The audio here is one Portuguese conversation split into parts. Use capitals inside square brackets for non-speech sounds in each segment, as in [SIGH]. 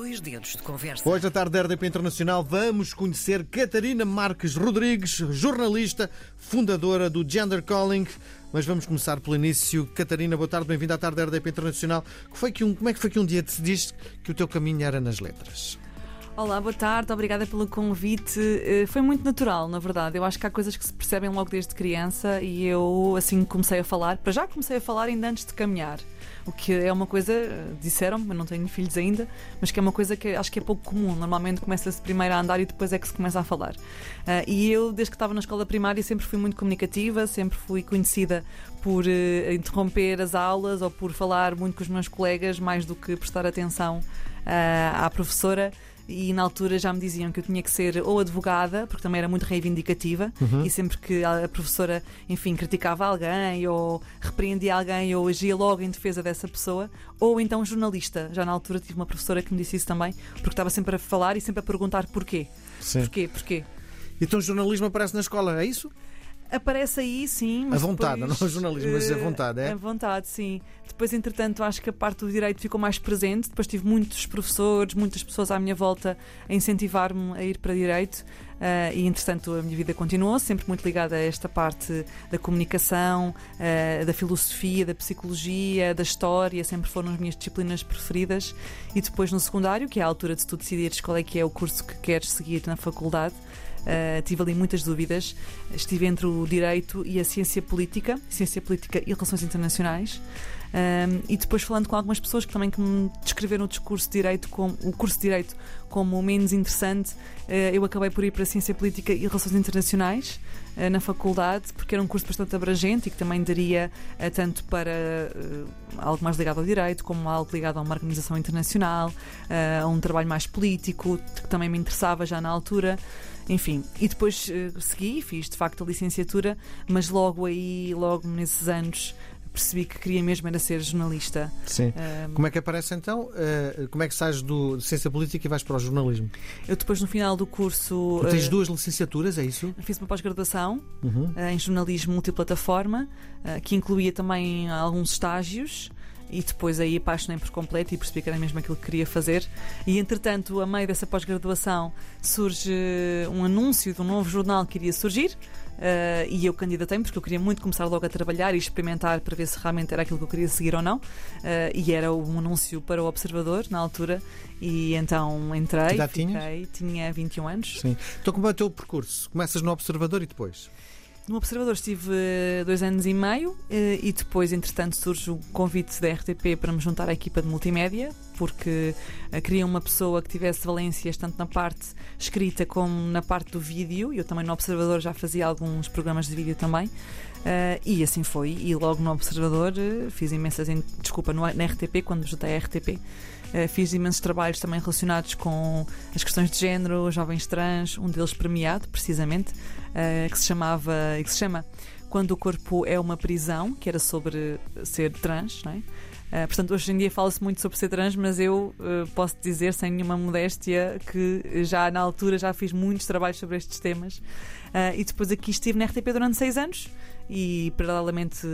dois dedos de conversa. Hoje, à tarde da RDP Internacional, vamos conhecer Catarina Marques Rodrigues, jornalista, fundadora do Gender Calling. Mas vamos começar pelo início. Catarina, boa tarde, bem-vinda à tarde da RDP Internacional. Como é que foi que um dia decidiste que o teu caminho era nas letras? Olá, boa tarde, obrigada pelo convite. Eh, Foi muito natural, na verdade. Eu acho que há coisas que se percebem logo desde criança e eu, assim, comecei a falar. Para já comecei a falar ainda antes de caminhar. O que é uma coisa, eh, disseram-me, eu não tenho filhos ainda, mas que é uma coisa que acho que é pouco comum. Normalmente começa-se primeiro a andar e depois é que se começa a falar. Ah, e eu, desde que estava na escola primária, sempre fui muito comunicativa, sempre fui conhecida por eh, interromper as aulas ou por falar muito com os meus colegas, mais do que prestar atenção à professora e na altura já me diziam que eu tinha que ser ou advogada, porque também era muito reivindicativa, e sempre que a professora, enfim, criticava alguém ou repreendia alguém ou agia logo em defesa dessa pessoa, ou então jornalista. Já na altura tive uma professora que me disse isso também, porque estava sempre a falar e sempre a perguntar porquê. Sim. Porquê? Porquê? Então o jornalismo aparece na escola, é isso? Aparece aí, sim. Mas A vontade, depois, não é jornalismo, mas a eh, vontade, é? A vontade, sim. Depois, entretanto, acho que a parte do direito ficou mais presente. Depois tive muitos professores, muitas pessoas à minha volta a incentivar-me a ir para direito. eh, e, entretanto, a minha vida continuou, sempre muito ligada a esta parte da comunicação, eh, da filosofia, da psicologia, da história, sempre foram as minhas disciplinas preferidas. E depois, no secundário, que é a altura de tu decidires qual é que é o curso que queres seguir na faculdade, Uh, tive ali muitas dúvidas. Estive entre o direito e a ciência política, ciência política e relações internacionais. Um, e depois falando com algumas pessoas que também que me descreveram o discurso de direito como o curso de direito como menos interessante, uh, eu acabei por ir para ciência política e relações internacionais uh, na faculdade, porque era um curso bastante abrangente e que também daria uh, tanto para algo mais ligado ao direito, como algo ligado a uma organização internacional, a um trabalho mais político, que também me interessava já na altura. Enfim, e depois segui, fiz de facto a licenciatura, mas logo aí, logo nesses anos, percebi que queria mesmo era ser jornalista. Sim. Um, Como é que aparece então? Eh, como é que sais do de ciência política e vais para o jornalismo? eu depois, no final do curso, Tu tens uh, duas licenciaturas, é isso? fiz uma pós-graduação Uhum. uh, em jornalismo multiplataforma, uh, que incluía também alguns estágios. E depois aí apaixonei por completo e percebi que era mesmo aquilo que queria fazer. E entretanto, a meio dessa pós-graduação, surge um anúncio de um novo jornal que iria surgir. uh, e eu candidatei-me porque eu queria muito começar logo a trabalhar e experimentar para ver se realmente era aquilo que eu queria seguir ou não. Uh, e era um anúncio para o Observador na altura. E então entrei. Idade fiquei, tinha 21 anos. Sim. Então como é o teu percurso? Começas no Observador e depois? No Observador estive eh, dois anos e meio eh, e depois, entretanto, surge o convite da RTP para me juntar à equipa de multimédia, porque eh, queriam uma pessoa que tivesse valências tanto na parte escrita como na parte do vídeo. Eu também no Observador já fazia alguns programas de vídeo também. Eh, e assim foi. E logo no Observador eh, fiz imensas. en- Desculpa, no- na RTP, quando juntei à RTP. eh, fiz imensos trabalhos também relacionados com as questões de género, jovens trans, um deles premiado, precisamente, eh, que se chamava e que se chama Quando o Corpo é uma Prisão, que era sobre ser trans, não é? Eh, portanto, hoje em dia fala-se muito sobre ser trans, mas eu eh, posso dizer, sem nenhuma modéstia, que já na altura já fiz muitos trabalhos sobre estes temas. Eh, e depois aqui estive na RTP durante seis anos e, paralelamente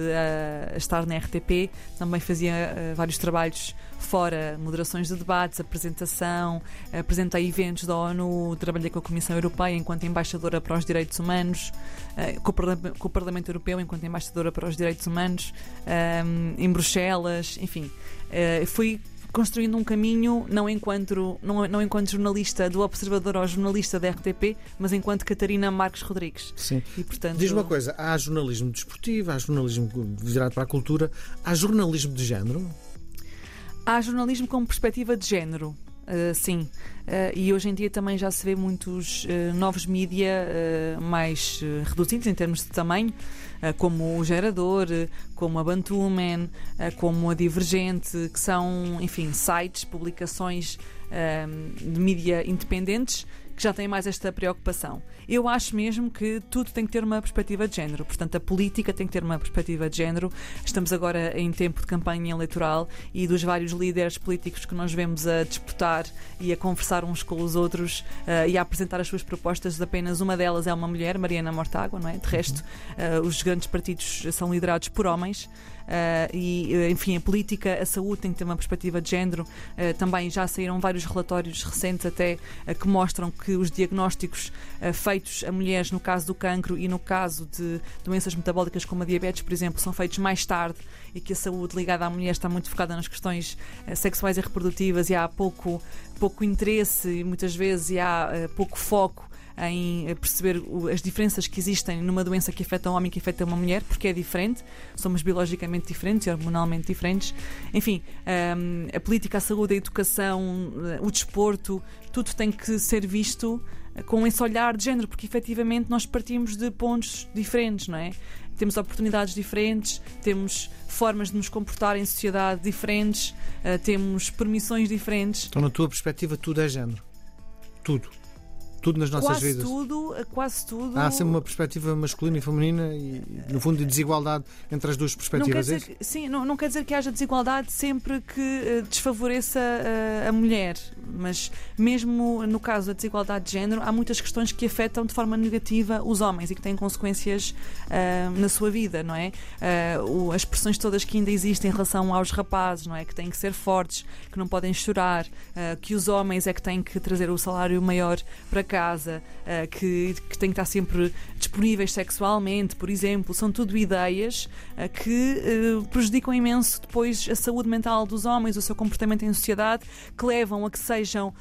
a, estar na RTP, também fazia eh, vários trabalhos fora, moderações de debates, apresentação, apresentei eventos da ONU, trabalhei com a Comissão Europeia enquanto embaixadora para os direitos humanos, eh, com, o Parla- com o Parlamento Europeu enquanto embaixadora para os direitos humanos, ehm, em Bruxelas, enfim. Eh, fui construindo um caminho não enquanto, não, não enquanto jornalista do Observador ou jornalista da RTP, mas enquanto Catarina Marques Rodrigues. Sim. E, portanto, Diz uma coisa, há jornalismo desportivo, há jornalismo virado para a cultura, há jornalismo de género? Há jornalismo com perspectiva de género. uh, sim, Uh, e hoje em dia também já se vê muitos uh, novos mídia mais reduzidos em termos de tamanho, como o Gerador, uh, como a Bantuman, uh, como a Divergente, que são, enfim, sites, publicações um, de mídia independentes que já têm mais esta preocupação. Eu acho mesmo que tudo tem que ter uma perspectiva de género, portanto, a política tem que ter uma perspectiva de género. Estamos agora em tempo de campanha eleitoral e dos vários líderes políticos que nós vemos a disputar e a conversar uns com os outros uh, e a apresentar as suas propostas, apenas uma delas é uma mulher, Mariana Mortágua, não é? De resto, uh, os grandes partidos são liderados por homens. E, enfim, a política, a saúde tem que ter uma perspectiva de género. também já saíram vários relatórios recentes até que mostram que os diagnósticos feitos a mulheres no caso do cancro e no caso de doenças metabólicas como a diabetes, por exemplo, são feitos mais tarde e que a saúde ligada à mulher está muito focada nas questões sexuais e reprodutivas e há pouco, pouco interesse e muitas vezes e há pouco foco em perceber as diferenças que existem numa doença que afeta um homem que afeta uma mulher, porque é diferente, somos biologicamente diferentes e hormonalmente diferentes. Enfim, hum, a política, a saúde, a educação, o desporto, tudo tem que ser visto com esse olhar de género, porque efetivamente nós partimos de pontos diferentes, não é? Temos oportunidades diferentes, temos formas de nos comportar em sociedade diferentes, temos permissões diferentes. Então, na tua perspectiva, tudo é género? Tudo? Tudo nas nossas quase vidas. Tudo, quase tudo. Há sempre uma perspectiva masculina e feminina e, no fundo, de desigualdade entre as duas perspectivas. Não quer dizer, sim, não, não quer dizer que haja desigualdade sempre que uh, desfavoreça uh, a mulher, mas mesmo no caso da desigualdade de género, há muitas questões que afetam de forma negativa os homens e que têm consequências uh, na sua vida, não é? O, as pressões todas que ainda existem em relação aos rapazes, não é? Que têm que ser fortes, que não podem chorar, que os homens é que têm que trazer o salário maior para cá casa, uh, que, que têm que estar sempre disponíveis sexualmente, por exemplo, são tudo ideias uh, que uh, prejudicam imenso depois a saúde mental dos homens, o seu comportamento em sociedade, que levam a que sejam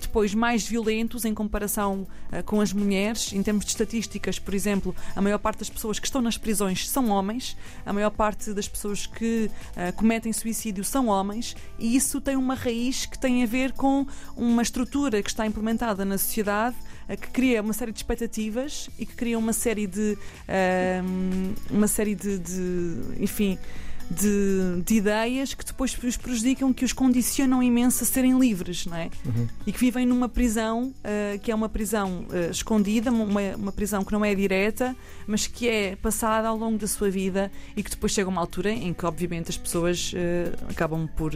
depois mais violentos em comparação com as mulheres. Em termos de estatísticas, por exemplo, a maior parte das pessoas que estão nas prisões são homens, a maior parte das pessoas que cometem suicídio são homens, e isso tem uma raiz que tem a ver com uma estrutura que está implementada na sociedade que cria uma série de expectativas e que cria uma série de uma série de, de enfim de, de, ideias que depois os prejudicam, que os condicionam imenso a serem livres, não é? Uhum. E que vivem numa prisão uh, que é uma prisão uh, escondida, uma, uma prisão que não é direta, mas que é passada ao longo da sua vida e que depois chega uma altura em que, obviamente, as pessoas uh, acabam por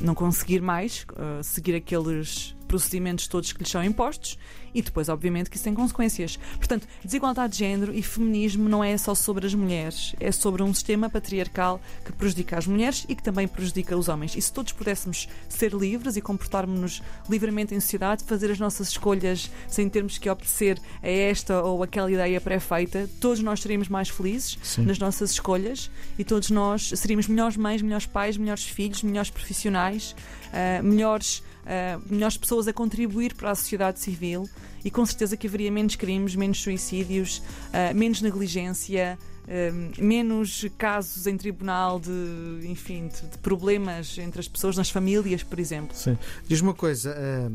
não conseguir mais seguir aqueles procedimentos todos que lhes são impostos e depois, obviamente, que isso tem consequências. Portanto, desigualdade de género e feminismo não é só sobre as mulheres, é sobre um sistema patriarcal que prejudica as mulheres e que também prejudica os homens. E se todos pudéssemos ser livres e comportarmos-nos livremente em sociedade, fazer as nossas escolhas sem termos que obedecer a esta ou aquela ideia pré-feita, todos nós seríamos mais felizes Sim. nas nossas escolhas e todos nós seríamos melhores mães, melhores pais, melhores filhos, melhores profissionais, uh, melhores uh, melhores pessoas a contribuir para a sociedade civil e com certeza que haveria menos crimes, menos suicídios, uh, menos negligência. Uh, menos casos em tribunal de, enfim, de, de, problemas entre as pessoas nas famílias, por exemplo. Sim. Diz uma coisa,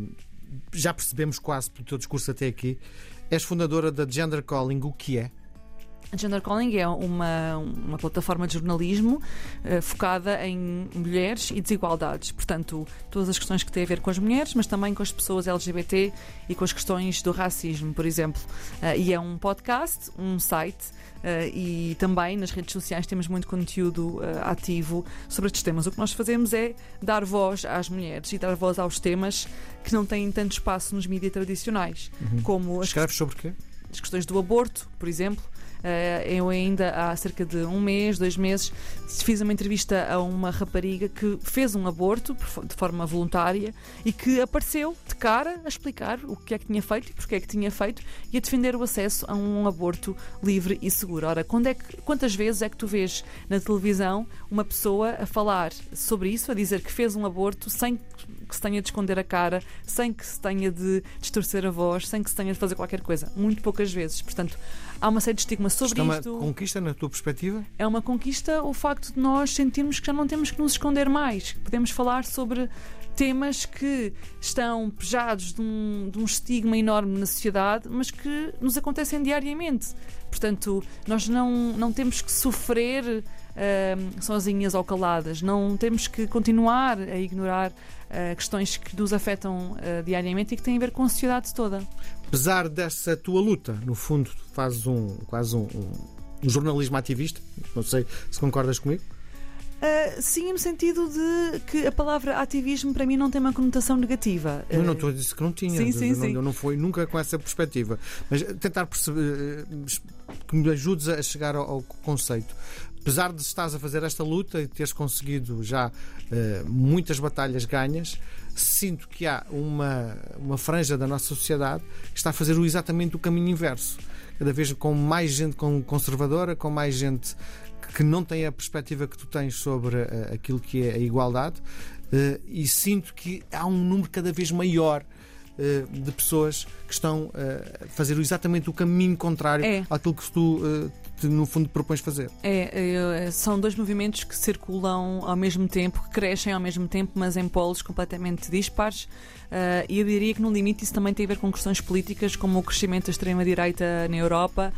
já percebemos quase pelo teu discurso até aqui, és fundadora da Gender Calling, o que é? Gender Calling é uma, uma plataforma de jornalismo uh, focada em mulheres e desigualdades. Portanto, todas as questões que têm a ver com as mulheres, mas também com as pessoas LGBT e com as questões do racismo, por exemplo. Uh, e é um podcast, um site. Uh, e também nas redes sociais temos muito conteúdo ativo sobre estes temas. O que nós fazemos é dar voz às mulheres e dar voz aos temas que não têm tanto espaço nos mídias tradicionais. Uhum. Como Escreves sobre quê? As questões do aborto, por exemplo, eu ainda há cerca de um mês, dois meses, fiz uma entrevista a uma rapariga que fez um aborto de forma voluntária e que apareceu de cara a explicar o que é que tinha feito e porque é que tinha feito e a defender o acesso a um aborto livre e seguro. Ora, é que, quantas vezes é que tu vês na televisão uma pessoa a falar sobre isso, a dizer que fez um aborto sem que se tenha de esconder a cara, sem que se tenha de distorcer a voz, sem que se tenha de fazer qualquer coisa. Muito poucas vezes. Portanto, há uma série de estigmas sobre isto. É uma conquista, na tua perspectiva? É uma conquista o facto de nós sentirmos que já não temos que nos esconder mais. Podemos falar sobre temas que estão pejados de um, de um estigma enorme na sociedade, mas que nos acontecem diariamente. Portanto, nós não, não temos que sofrer uh, sozinhas ou caladas, não temos que continuar a ignorar uh, questões que nos afetam uh, diariamente e que têm a ver com a sociedade toda. Apesar dessa tua luta, no fundo, fazes um, quase um, um, jornalismo ativista, não sei se concordas comigo. Uh, sim, no sentido de que a palavra ativismo para mim não tem uma conotação negativa. Eu não estou a dizer que não tinha. Sim, sim, não, sim. Eu não fui nunca com essa perspectiva. Mas tentar perceber, que me ajudes a chegar ao, ao conceito. Apesar de estás a fazer esta luta e teres conseguido já uh, muitas batalhas ganhas, sinto que há uma, uma franja da nossa sociedade que está a fazer exatamente o caminho inverso. Cada vez com mais gente conservadora, com mais gente que não tem a perspectiva que tu tens sobre uh, aquilo que é a igualdade, uh, e sinto que há um número cada vez maior de pessoas que estão a fazer exatamente o caminho contrário é. àquilo que tu no fundo propões fazer. É, são dois movimentos que circulam ao mesmo tempo, que crescem ao mesmo tempo, mas em polos completamente dispares. E eu diria que, no limite, isso também tem a ver com questões políticas, como o crescimento da extrema-direita na Europa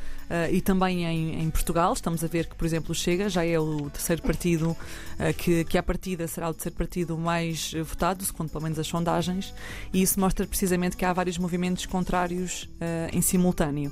e também em, em, Portugal. Estamos a ver que, por exemplo, o Chega já é o terceiro partido que, que, à partida, será o terceiro partido mais votado, segundo pelo menos as sondagens, e isso mostra precisamente que há vários movimentos contrários em simultâneo.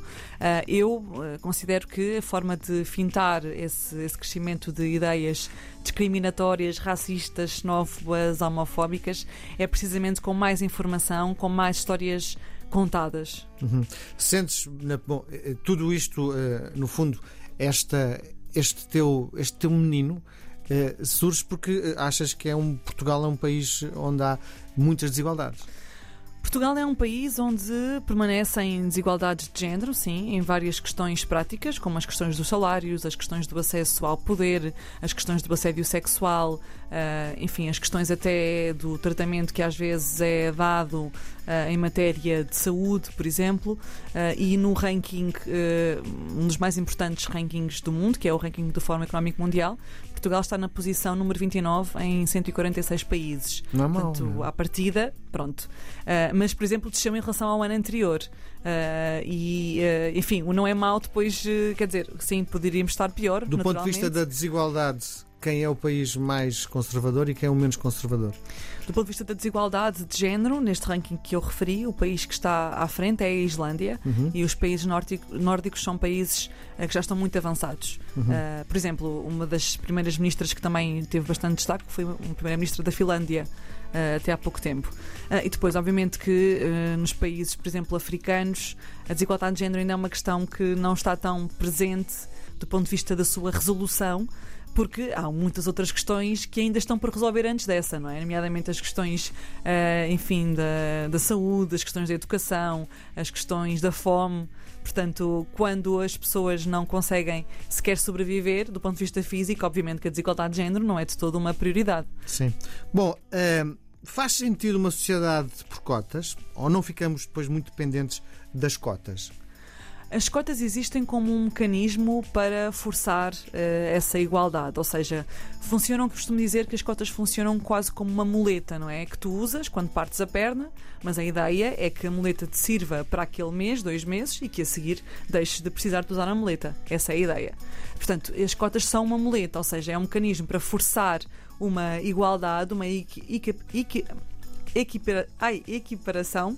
eu considero que a forma de fintar esse, esse crescimento de ideias discriminatórias, racistas, xenófobas, homofóbicas, é precisamente com mais informação, com mais histórias contadas. Uhum. Sentes, bom, eh, tudo isto, eh, no fundo, esta, este, teu, este teu menino eh, surge porque achas que é um Portugal é um país onde há muitas desigualdades. Portugal é um país onde permanecem desigualdades de género, sim, em várias questões práticas, como as questões dos salários, as questões do acesso ao poder, as questões do assédio sexual, uh, enfim, as questões até do tratamento que às vezes é dado uh, em matéria de saúde, por exemplo, uh, e no ranking, um dos mais importantes rankings do mundo, que é o ranking do Fórum Económico Mundial, Portugal está na posição número 29 em 146 países. Não é mal, Portanto, à partida, pronto. Uh, mas, por exemplo, desceu em relação ao ano anterior. Uh, e, uh, enfim, o não é mau depois, quer dizer, sim, poderíamos estar pior. Do ponto de vista da desigualdade, quem é o país mais conservador e quem é o menos conservador? Do ponto de vista da desigualdade de género, neste ranking que eu referi, o país que está à frente é a Islândia uhum. e os países nórdicos são países uh, que já estão muito avançados. Uhum. Uh, por exemplo, uma das primeiras ministras que também teve bastante destaque foi uma primeira-ministra da Finlândia. Uh, até há pouco tempo. Uh, e depois, obviamente, que uh, nos países, por exemplo, africanos, a desigualdade de género ainda é uma questão que não está tão presente do ponto de vista da sua resolução, porque há muitas outras questões que ainda estão por resolver antes dessa, não é? Nomeadamente as questões, uh, enfim, da, da saúde, as questões da educação, as questões da fome. Portanto, quando as pessoas não conseguem sequer sobreviver do ponto de vista físico, obviamente que a desigualdade de género não é de toda uma prioridade. Sim. Bom. Uh, faz sentido uma sociedade por cotas ou não ficamos depois muito dependentes das cotas? As cotas existem como um mecanismo para forçar uh, essa igualdade, ou seja, funcionam, costumo dizer que as cotas funcionam quase como uma muleta, não é? Que tu usas quando partes a perna, mas a ideia é que a muleta te sirva para aquele mês, dois meses e que a seguir deixes de precisar de usar a muleta. Essa é a ideia. Portanto, as cotas são uma muleta, ou seja, é um mecanismo para forçar uma igualdade, uma equi, equi, ai, equiparação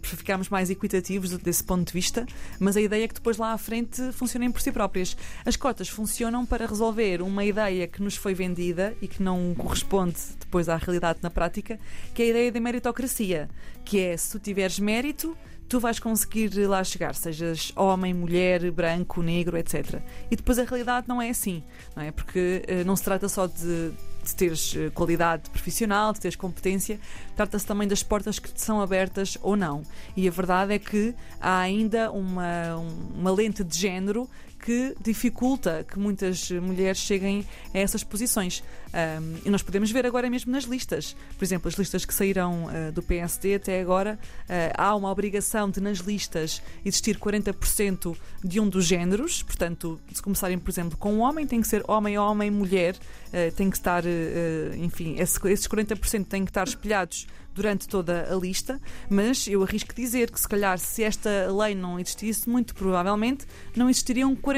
para ficarmos mais equitativos desse ponto de vista, mas a ideia é que depois lá à frente funcionem por si próprias. As cotas funcionam para resolver uma ideia que nos foi vendida e que não corresponde depois à realidade na prática, que é a ideia da meritocracia, que é se tu tiveres mérito, tu vais conseguir lá chegar, sejas homem, mulher, branco, negro, etc. E depois a realidade não é assim, não é? Porque uh, não se trata só de de teres eh, qualidade profissional, de teres competência, trata-se também das portas que te são abertas ou não. E a verdade é que há ainda uma, uma lente de género que dificulta que muitas mulheres cheguem a essas posições. Um, e nós podemos ver agora mesmo nas listas. Por exemplo, as listas que saíram uh, do PSD até agora, uh, há uma obrigação de nas listas existir 40% de um dos géneros. Portanto, se começarem, por exemplo, com um homem, tem que ser homem, homem, mulher, uh, tem que estar, enfim, esses 40% têm que estar espelhados durante toda a lista, mas eu arrisco dizer que se calhar se esta lei não existisse, muito provavelmente não existiriam 40%,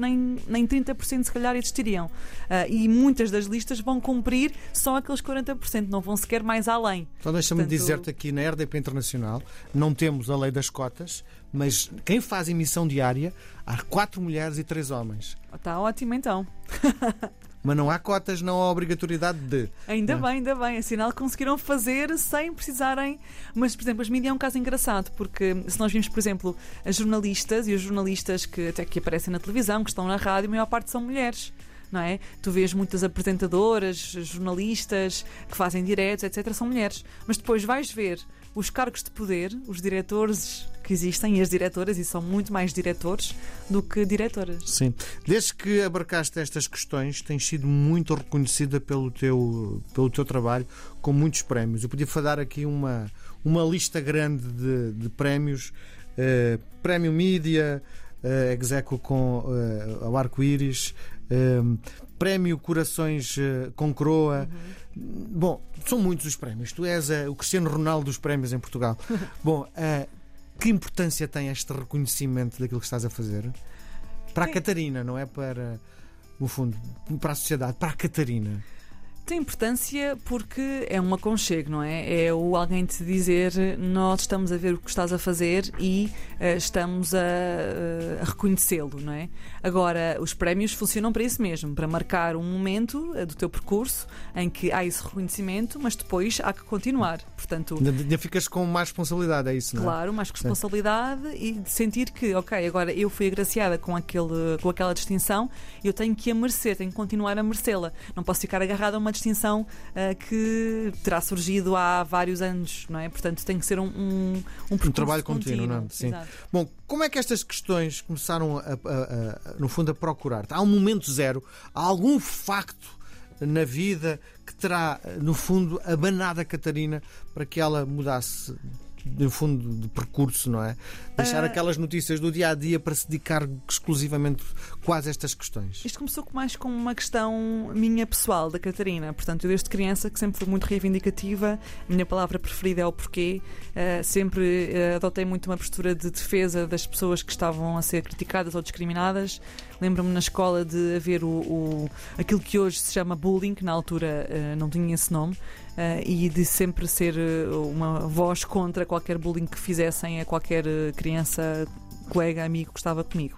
nem, nem 30% se calhar existiriam. Uh, e muitas das listas vão cumprir só aqueles 40%, não vão sequer mais além. Então deixa-me Portanto... dizer-te aqui na RDP Internacional não temos a lei das cotas, mas quem faz emissão diária há quatro mulheres e três homens. Está ótimo então. [LAUGHS] mas não há cotas, não há obrigatoriedade de. Ainda Não. bem, ainda bem. É sinal que conseguiram fazer sem precisarem. Mas, por exemplo, as mídias é um caso engraçado, porque se nós vimos, por exemplo, as jornalistas e os jornalistas que até que aparecem na televisão, que estão na rádio, a maior parte são mulheres. Não é? Tu vês muitas apresentadoras, jornalistas que fazem diretos, etc., são mulheres. Mas depois vais ver os cargos de poder, os diretores que existem e as diretoras, e são muito mais diretores do que diretoras. Sim. Desde que abarcaste estas questões, tens sido muito reconhecida pelo teu, pelo teu trabalho, com muitos prémios. Eu podia dar aqui uma, uma lista grande de, de prémios. Eh, prémio Mídia, uh, Execo com uh, ao Arco-Íris, Prémio Corações eh, com Croa. Uhum. Bom, são muitos os prémios. Tu és o Cristiano Ronaldo dos prémios em Portugal. [LAUGHS] Bom, que importância tem este reconhecimento daquilo que estás a fazer? Para a Catarina, não é para, no fundo, para a sociedade, para a Catarina. Tem importância porque é um aconchego, não é? É o alguém te dizer nós estamos a ver o que estás a fazer e uh, estamos a, uh, a reconhecê-lo, não é? Agora, os prémios funcionam para isso mesmo, para marcar um momento uh, do teu percurso em que há esse reconhecimento, mas depois há que continuar. Portanto, ainda ficas com mais responsabilidade, é isso, não é? Claro, mais responsabilidade e de sentir que, ok, agora eu fui agraciada com, aquele, com aquela distinção, eu tenho que a merecer, tenho que continuar a merecê-la. Não posso ficar agarrada a uma distinção uh, que terá surgido há vários anos, não é? Portanto, tem que ser um, um, um, um trabalho contínuo, contínuo não é? Sim. Exato. Bom, como é que estas questões começaram, a, a, a, no fundo, a procurar-te? Há um momento zero, há algum facto na vida que terá, no fundo, abanado a Catarina para que ela mudasse no fundo, de percurso, não é? Deixar uh... aquelas notícias do dia a dia para se dedicar exclusivamente quase a estas questões. Isto começou mais com uma questão minha pessoal, da Catarina. Portanto, eu desde criança, que sempre fui muito reivindicativa, a minha palavra preferida é o porquê. Uh, sempre uh, adotei muito uma postura de defesa das pessoas que estavam a ser criticadas ou discriminadas. Lembro-me na escola de haver o, o, aquilo que hoje se chama bullying, que na altura não tinha esse nome uh, e de sempre ser eh, uma voz contra qualquer bullying que fizessem a qualquer eh, criança, colega, amigo que estava comigo.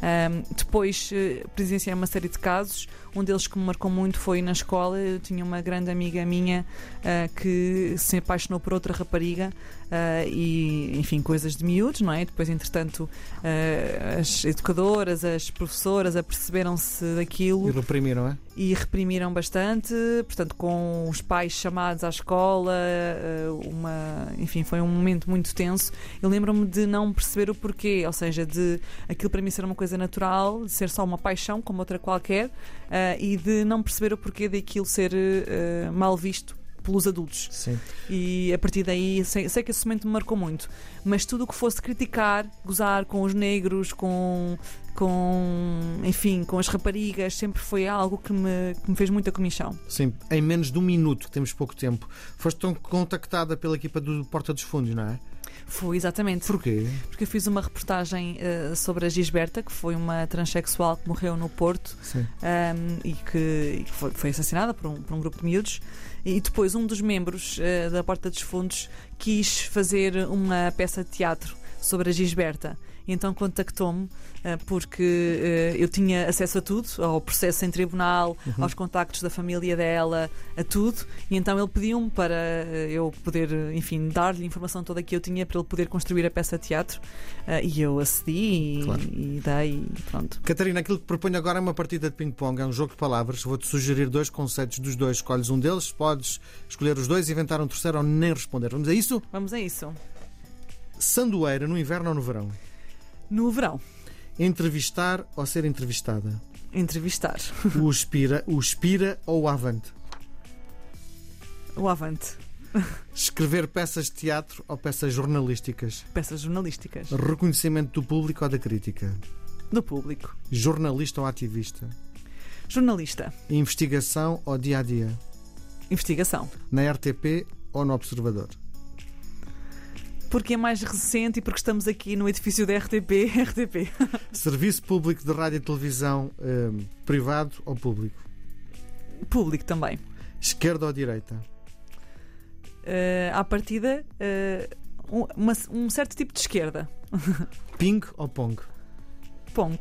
Um, depois presenciei uma série de casos. Um deles que me marcou muito foi na escola. Eu tinha uma grande amiga minha uh, que se apaixonou por outra rapariga uh, e, enfim, coisas de miúdos, não é? Depois, entretanto, as educadoras, as professoras aperceberam-se daquilo. E reprimiram, é? E reprimiram bastante, portanto, com os pais chamados à escola, uma, enfim, foi um momento muito tenso. Eu lembro-me de não perceber o porquê, ou seja, de aquilo para mim ser uma coisa natural, de ser só uma paixão, como outra qualquer, uh, e de não perceber o porquê daquilo ser uh, mal visto pelos adultos. Sim. E a partir daí, sei, sei, que esse momento me marcou muito, mas tudo o que fosse criticar, gozar com os negros, com, com enfim, com as raparigas, sempre foi algo que me, que me fez muita comissão. Sim, em menos de um minuto, temos pouco tempo, foste tão contactada pela equipa do Porta dos Fundos, não é? Foi, exatamente. Porquê? Porque eu fiz uma reportagem uh, sobre a Gisberta, que foi uma transexual que morreu no Porto um, e que, e que foi, foi, assassinada por um, por um, grupo de miúdos. E depois um dos membros uh, da Porta dos Fundos quis fazer uma peça de teatro sobre a Gisberta. E então contactou-me uh, porque uh, eu tinha acesso a tudo, ao processo em tribunal, uhum. aos contactos da família dela, a tudo. E então ele pediu-me para uh, eu poder, enfim, dar-lhe a informação toda que eu tinha para ele poder construir a peça de teatro. e eu acedi e, claro. e dei e pronto. Catarina, aquilo que proponho agora é uma partida de ping-pong, é um jogo de palavras. Vou-te sugerir dois conceitos dos dois. Escolhes um deles, podes escolher os dois, inventar um terceiro ou nem responder. Vamos a isso? Vamos a isso. Sandoeira no inverno ou no verão? No verão. Entrevistar ou ser entrevistada? Entrevistar. O Espira, o Espira ou o Avante? O Avante. Escrever peças de teatro ou peças jornalísticas? Peças jornalísticas. Reconhecimento do público ou da crítica? Do público. Jornalista ou ativista? Jornalista. Investigação ou dia a dia? Investigação. Na RTP ou no Observador? Porque é mais recente e porque estamos aqui no edifício da RTP. [LAUGHS] RTP. Serviço público de rádio e televisão um, privado ou público? Público também. Esquerda ou direita? Uh, à partida, uh, uma, um certo tipo de esquerda. [LAUGHS] Ping ou Pong? Pong.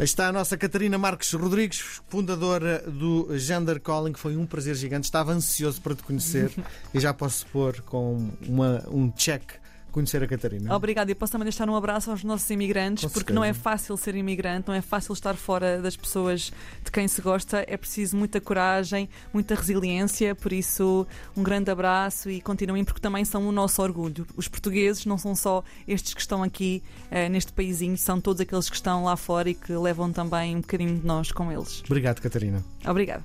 Está a nossa Catarina Marques Rodrigues, fundadora do Gender Calling. Foi um prazer gigante. Estava ansioso para te conhecer [LAUGHS] e já posso pôr com uma, um check conhecer a Catarina. Obrigada. E posso também deixar um abraço aos nossos imigrantes, Com porque certeza. não é fácil ser imigrante, não é fácil estar fora das pessoas de quem se gosta. É preciso muita coragem, muita resiliência. Por isso, um grande abraço e continuem, porque também são o nosso orgulho. Os portugueses não são só estes que estão aqui eh, neste paísinho, são todos aqueles que estão lá fora e que levam também um bocadinho de nós com eles. Obrigado, Catarina. Obrigada.